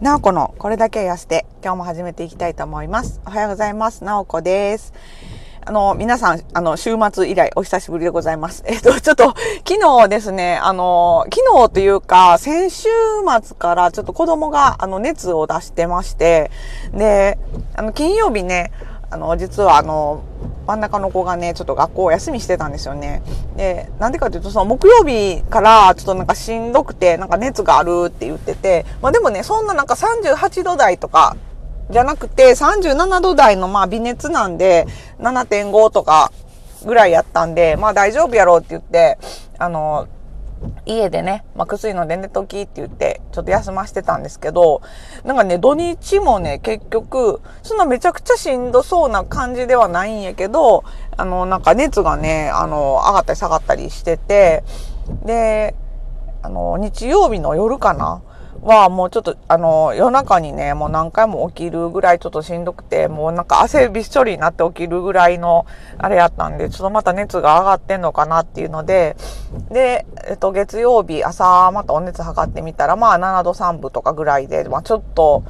なおこのこれだけ痩せて今日も始めていきたいと思います。おはようございます。なおこです。あの、皆さん、あの、週末以来お久しぶりでございます。えっと、ちょっと、昨日ですね、あの、昨日というか、先週末からちょっと子供が、あの、熱を出してまして、で、あの、金曜日ね、あの、実はあの、真ん中の子がね、ちょっと学校を休みしてたんですよね。で、なんでかというと、その木曜日からちょっとなんかしんどくて、なんか熱があるって言ってて、まあでもね、そんななんか38度台とか、じゃなくて37度台のまあ微熱なんで、7.5とかぐらいやったんで、まあ大丈夫やろうって言って、あの、家でね、まあ、薬飲んで寝ときって言って、ちょっと休ませてたんですけど、なんかね、土日もね、結局、そんなめちゃくちゃしんどそうな感じではないんやけど、あの、なんか熱がね、あの、上がったり下がったりしてて、で、あの、日曜日の夜かなはもうちょっと、あの、夜中にね、もう何回も起きるぐらいちょっとしんどくて、もうなんか汗びっしょりになって起きるぐらいの、あれやったんで、ちょっとまた熱が上がってんのかなっていうので、で、えっと、月曜日朝またお熱測ってみたら、まあ7度3分とかぐらいで、まあちょっと、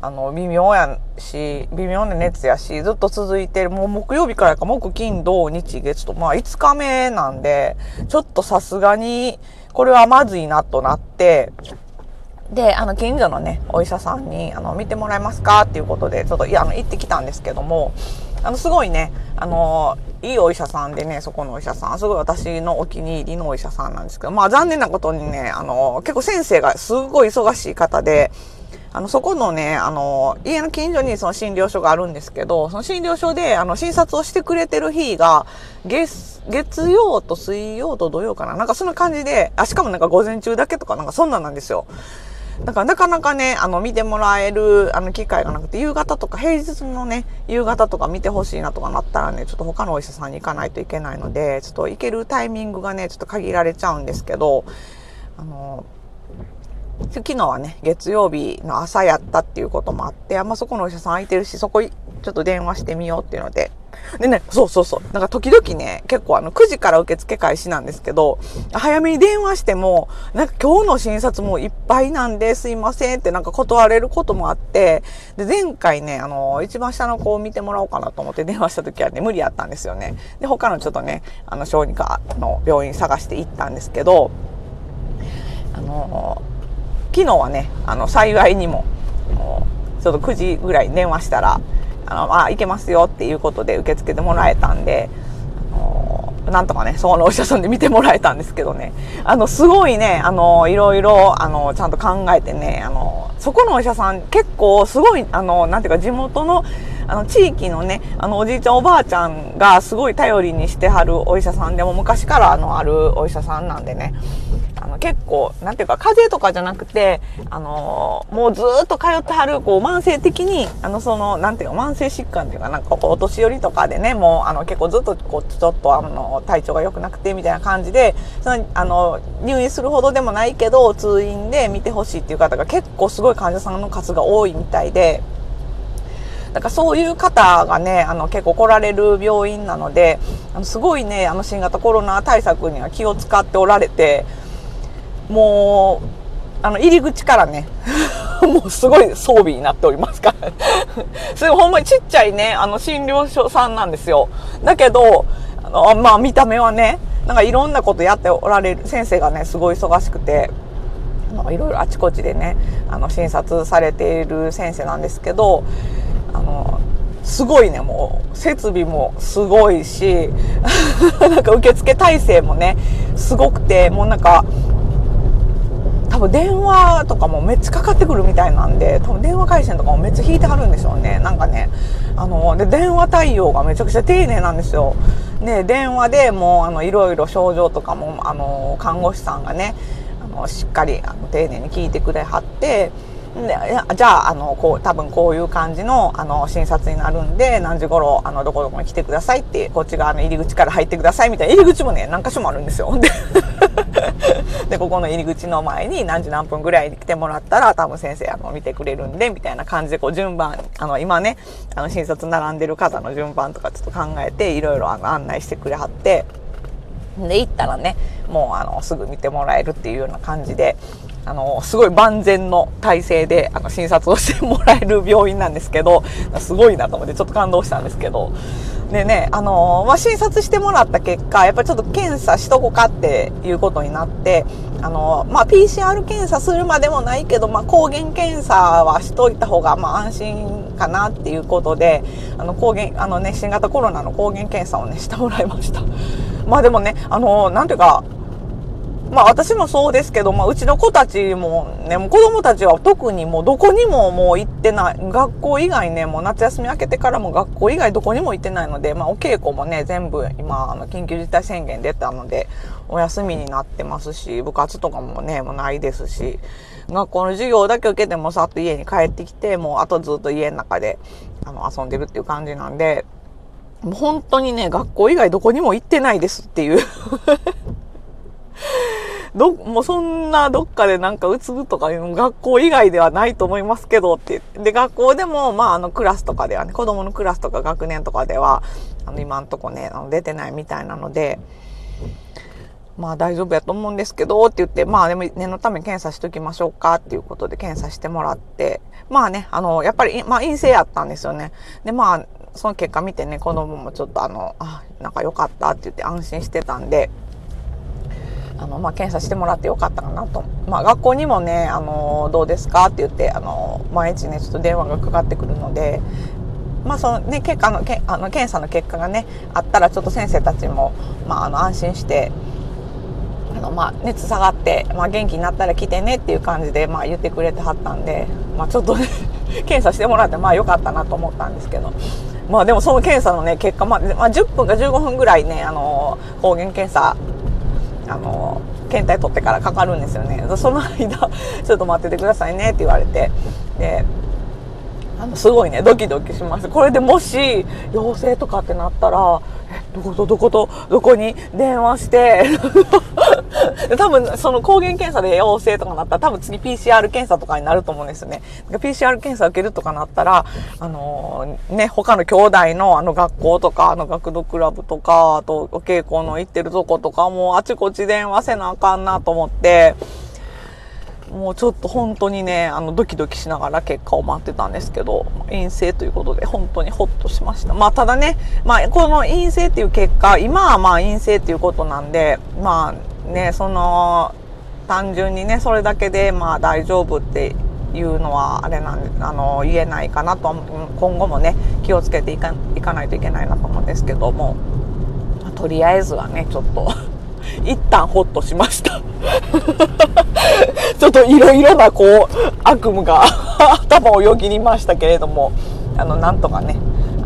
あの、微妙やし、微妙な熱やし、ずっと続いてる、もう木曜日からか、木、金、土、日、月と、まあ5日目なんで、ちょっとさすがに、これはまずいなとなって、で、あの、近所のね、お医者さんに、あの、見てもらえますか？っていうことで、ちょっと、いや、あの、行ってきたんですけども、あの、すごいね、あの、いいお医者さんでね、そこのお医者さん、すごい私のお気に入りのお医者さんなんですけど、まあ、残念なことにね、あの、結構先生がすごい忙しい方で、あの、そこのね、あの、家の近所にその診療所があるんですけど、その診療所で、あの、診察をしてくれてる日が、月、月曜と水曜と土曜かな？なんかそんな感じで、あ、しかもなんか午前中だけとかなんかそんなんなんですよ。だからなかなかね、あの、見てもらえる、あの、機会がなくて、夕方とか、平日のね、夕方とか見てほしいなとかなったらね、ちょっと他のお医者さんに行かないといけないので、ちょっと行けるタイミングがね、ちょっと限られちゃうんですけど、あの、昨日はね、月曜日の朝やったっていうこともあって、あんまそこのお医者さん空いてるし、そこちょっと電話してみようっていうので、でね、そうそうそう。なんか時々ね、結構あの9時から受付開始なんですけど、早めに電話しても、なんか今日の診察もいっぱいなんですいませんってなんか断れることもあって、で、前回ね、あの、一番下の子を見てもらおうかなと思って電話した時はね、無理やったんですよね。で、他のちょっとね、あの、小児科の病院探して行ったんですけど、あの、昨日はね、あの、幸いにも、ちょっと9時ぐらいに電話したら、あの、まあ、行けますよっていうことで受け付けてもらえたんで、あのなんとかね、そのお医者さんで見てもらえたんですけどね、あの、すごいね、あの、いろいろ、あの、ちゃんと考えてね、あの、そこのお医者さん結構すごい、あの、なんていうか地元の、あの、地域のね、あの、おじいちゃんおばあちゃんがすごい頼りにしてはるお医者さんでも昔からあの、あるお医者さんなんでね、の、結構、なんていうか、風邪とかじゃなくて、あの、もうずっと通ってはる、こう、慢性的に、あの、その、なんていうか、慢性疾患っていうか、なんか、こう、お年寄りとかでね、もう、あの、結構ずっと、こう、ちょっと、あの、体調が良くなくて、みたいな感じで、その、あの、入院するほどでもないけど、通院で見てほしいっていう方が結構すごい患者さんの数が多いみたいで、だからそういう方がね、あの結構来られる病院なので、あのすごいね、あの新型コロナ対策には気を使っておられて、もう、あの、入り口からね、もうすごい装備になっておりますから、すごいほんまにちっちゃいね、あの、診療所さんなんですよ。だけど、あの、まあ見た目はね、なんかいろんなことやっておられる、先生がね、すごい忙しくて、いろいろあちこちでね、あの、診察されている先生なんですけど、あの、すごいね、もう、設備もすごいし、なんか受付体制もね、すごくて、もうなんか、多分電話とかもめっちゃかかってくるみたいなんで、多分電話回線とかもめっちゃ引いてはるんでしょうね。なんかね、あの、で、電話対応がめちゃくちゃ丁寧なんですよ。ね、電話でもう、あの、いろいろ症状とかも、あの、看護師さんがね、あの、しっかり、あの、丁寧に聞いてくれはって、でじゃあ、あの、こう、多分こういう感じの、あの、診察になるんで、何時頃、あの、どこどこに来てくださいって、こっち側の入り口から入ってくださいみたいな、入り口もね、何箇所もあるんですよ。でで、ここの入り口の前に何時何分ぐらいに来てもらったら、多分先生、あの、見てくれるんで、みたいな感じで、こう、順番、あの、今ね、あの、診察並んでる方の順番とかちょっと考えて、いろいろあの、案内してくれはって、で、行ったらね、もう、あの、すぐ見てもらえるっていうような感じで、あの、すごい万全の体制で、あの、診察をしてもらえる病院なんですけど、すごいなと思ってちょっと感動したんですけど、でね、あのまあ、診察してもらった結果、やっぱりちょっと検査しとこかっていうことになって、あのまあ、PCR 検査するまでもないけど、まあ、抗原検査はしといた方が、まあ、安心かなっていうことで、あの、抗原、あのね、新型コロナの抗原検査をね、してもらいました。まあでもね、あのなんていうか、まあ私もそうですけど、まあうちの子たちもね、もう子供たちは特にもうどこにももう行ってない、学校以外ね、もう夏休み明けてからも学校以外どこにも行ってないので、まあお稽古もね、全部今、あの緊急事態宣言出たので、お休みになってますし、部活とかもね、もうないですし、学校の授業だけ受けてもさっと家に帰ってきて、もうあとずっと家の中で、あの、遊んでるっていう感じなんで、もう本当にね、学校以外どこにも行ってないですっていう。ど、もうそんなどっかでなんかうつぶとかいうの学校以外ではないと思いますけどってで、学校でも、まああのクラスとかではね、子供のクラスとか学年とかでは、あの今んとこね、あの出てないみたいなので、まあ大丈夫やと思うんですけどって言って、まあでも念のため検査しときましょうかっていうことで検査してもらって、まあね、あの、やっぱり、まあ陰性やったんですよね。で、まあ、その結果見てね、子供もちょっとあの、あ、なんか良かったって言って安心してたんで、あの、まあ、検査してもらってよかったかなと。まあ、学校にもね、あの、どうですか？って言って、あの、毎日ね、ちょっと電話がかかってくるので、まあ、そのね、結果の、けあの検査の結果がね、あったら、ちょっと先生たちも、まあ、あの、安心して、あの、まあ、熱下がって、まあ、元気になったら来てねっていう感じで、まあ、言ってくれてはったんで、まあ、ちょっとね 検査してもらって、まあ、よかったなと思ったんですけど、まあ、でもその検査のね、結果、まあ、まあ、10分か15分ぐらいね、あの、抗原検査あの検体取ってからかかるんですよね。その間 ちょっと待っててくださいねって言われて。であのすごいね。ドキドキしましたこれでもし陽性とかってなったらえどことどことどこに電話して。多分その抗原検査で陽性とかなったら多分次 PCR 検査とかになると思うんですよね。PCR 検査受けるとかなったらあのー、ね他の兄弟のあの学校とかあの学童クラブとかあとお稽古の行ってるとことかもうあちこち電話せなあかんなと思って。もうちょっと本当にね、あの、ドキドキしながら結果を待ってたんですけど、陰性ということで本当にホッとしました。まあ、ただね、まあ、この陰性っていう結果、今はまあ陰性っていうことなんで、まあね、その、単純にね、それだけでまあ大丈夫っていうのはあれなん、あの、言えないかなと、今後もね、気をつけていかいかないといけないなと思うんですけども、ま、とりあえずはね、ちょっと 一旦ホッとしましたちょっといろいろなこう悪夢が 頭をよぎりましたけれどもあのなんとかね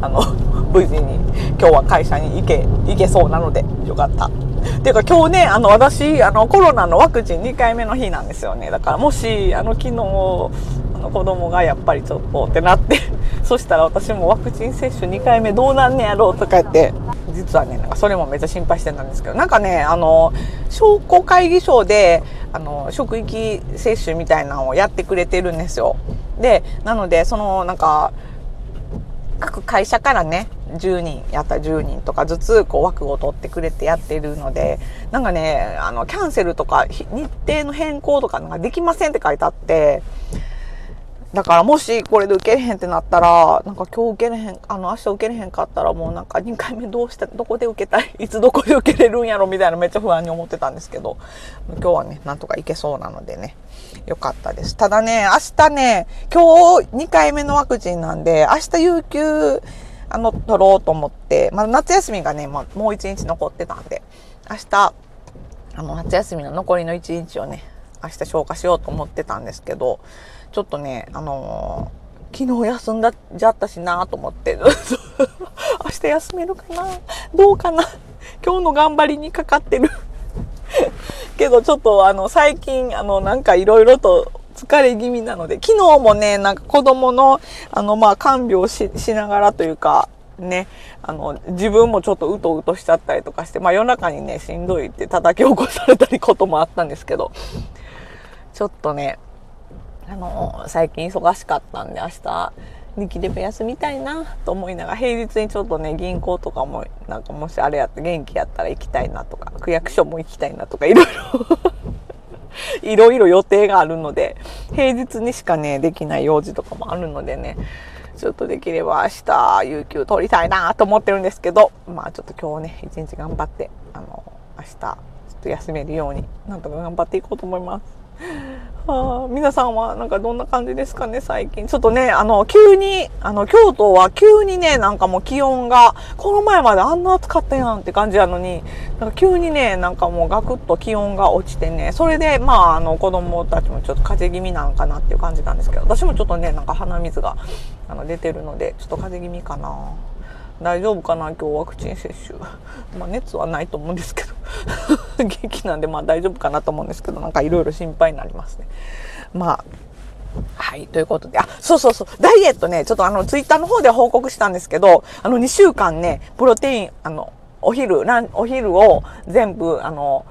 あの 無事に今日は会社に行け行けそうなのでよかった。っていうか今日ねあの私あのコロナのワクチン2回目の日なんですよねだからもしあの昨日あの子供がやっぱりちょっとってなって そしたら私もワクチン接種2回目どうなんねやろうとか言って実はねなんかそれもめっちゃ心配してたんですけどなんかねあの商工会議所であの職域接種みたいなのをやってくれてるんですよ。でなのでそのなんか各会社からね10人やった10人とかずつこう枠を取ってくれてやってるのでなんかねあのキャンセルとか日程の変更とかなんかできませんって書いてあってだからもしこれで受けれへんってなったら、なんか今日受けれへん、あの明日受けれへんかったらもうなんか2回目どうした、どこで受けたい、いつどこで受けれるんやろ？みたいなめっちゃ不安に思ってたんですけど、今日はね、なんとかいけそうなのでね、よかったです。ただね、明日ね、今日2回目のワクチンなんで、明日有給、あの、取ろうと思って、まあ夏休みがね、ま、もう1日残ってたんで、明日、あの夏休みの残りの1日をね、明日消化しようと思ってたんですけど、ちょっとね、あのー、昨日休んだじゃったしなと思って、明日休めるかな？どうかな？今日の頑張りにかかってる。けどちょっとあの、最近、あの、なんかいろいろと疲れ気味なので、昨日もね、なんか子供の、あの、まあ、看病ししながらというか、ね、あの、自分もちょっとうとうとしちゃったりとかして、まあ夜中にね、しんどいって叩き起こされたりこともあったんですけど、ちょっとね、あの最近忙しかったんで明日力でも休みたいなと思いながら平日にちょっとね銀行とかもなんかもしあれやって元気やったら行きたいなとか区役所も行きたいなとかいろいろ いろいろ予定があるので、平日にしかね、できない用事とかもあるのでね、ちょっとできれば明日、有給取りたいなと思ってるんですけど、まあちょっと今日ね、一日頑張って、あの、明日、ちょっと休めるように、なんとか頑張っていこうと思います。はあ、皆さんはなんかどんな感じですかね、最近。ちょっとね、あの、急に、あの、京都は急にね、なんかもう気温が、この前まであんな暑かったやんって感じなのに、なんか急にね、なんかもうガクッと気温が落ちてね、それで、まあ、あの、子供たちもちょっと風邪気味なのかなっていう感じなんですけど、私もちょっとね、なんか鼻水が、あの、出てるので、ちょっと風邪気味かな。大丈夫かな？今日ワクチン接種。まあ熱はないと思うんですけど 元気なんでまあ大丈夫かなと思うんですけど、なんかいろいろ心配になりますね。まあ、はい。ということで、あ、そうそうそう。ダイエットね、ちょっとあの、ツイッターの方で報告したんですけど、あの、2週間ね、プロテイン、あの、お昼、ラン、お昼を全部、あの、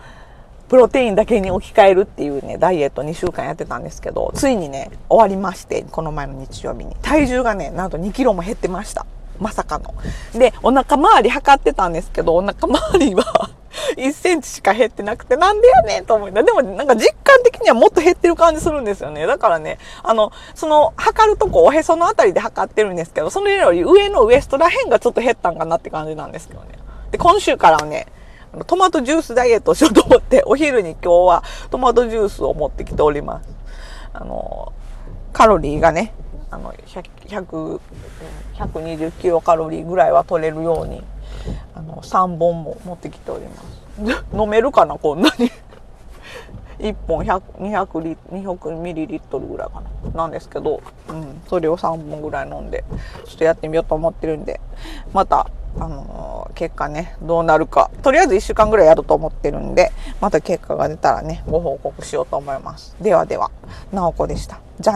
プロテインだけに置き換えるっていうね、ダイエット2週間やってたんですけど、ついにね、終わりまして、この前の日曜日に。体重がね、なんと2キロも減ってました。まさかの。で、お腹周り測ってたんですけど、お腹周りは 1センチしか減ってなくて、なんでやねんと思いな。でもなんか実感的にはもっと減ってる感じするんですよね。だからね、あの、その、測るとこおへそのあたりで測ってるんですけど、それより上のウエストら辺がちょっと減ったんかなって感じなんですけどね。で、今週からはね、トマトジュースダイエットしようと思って、お昼に今日はトマトジュースを持ってきております。あの、カロリーがね、あの120キロカロリーぐらいは取れるようにあの3本も持ってきております 飲めるかなこんなに 1本200リ200ミリリットルぐらいかななんですけど、うん、それを3本ぐらい飲んでちょっとやってみようと思ってるんでまたあのー、結果ね、どうなるか。とりあえず1週間ぐらいやると思ってるんで、また結果が出たらね、ご報告しようと思います。ではでは、なおこでした。じゃあ